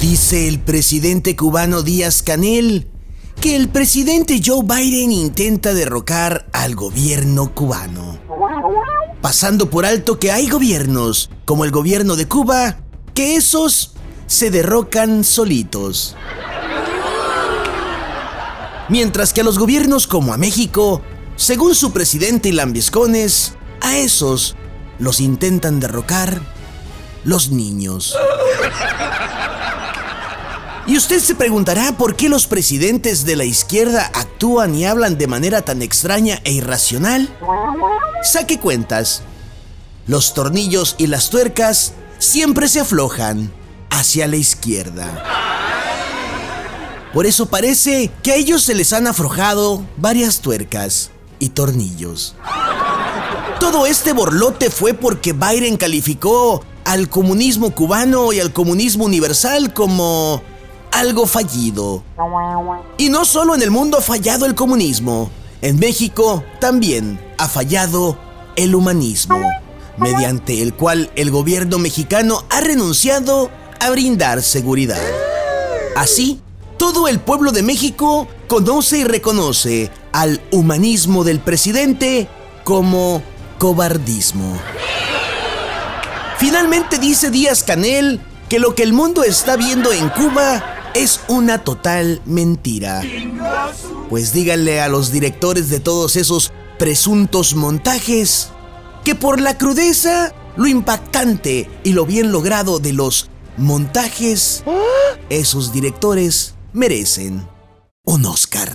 Dice el presidente cubano Díaz Canel que el presidente Joe Biden intenta derrocar al gobierno cubano. Pasando por alto que hay gobiernos, como el gobierno de Cuba, que esos se derrocan solitos. Mientras que a los gobiernos como a México, según su presidente Lambiscones, a esos los intentan derrocar los niños. Y usted se preguntará por qué los presidentes de la izquierda actúan y hablan de manera tan extraña e irracional. Saque cuentas. Los tornillos y las tuercas siempre se aflojan hacia la izquierda. Por eso parece que a ellos se les han aflojado varias tuercas y tornillos. Todo este borlote fue porque Biden calificó al comunismo cubano y al comunismo universal como algo fallido. Y no solo en el mundo ha fallado el comunismo, en México también ha fallado el humanismo, mediante el cual el gobierno mexicano ha renunciado a brindar seguridad. Así, todo el pueblo de México conoce y reconoce al humanismo del presidente como cobardismo. Finalmente dice Díaz Canel que lo que el mundo está viendo en Cuba es una total mentira. Pues díganle a los directores de todos esos presuntos montajes que por la crudeza, lo impactante y lo bien logrado de los montajes, esos directores merecen un Oscar.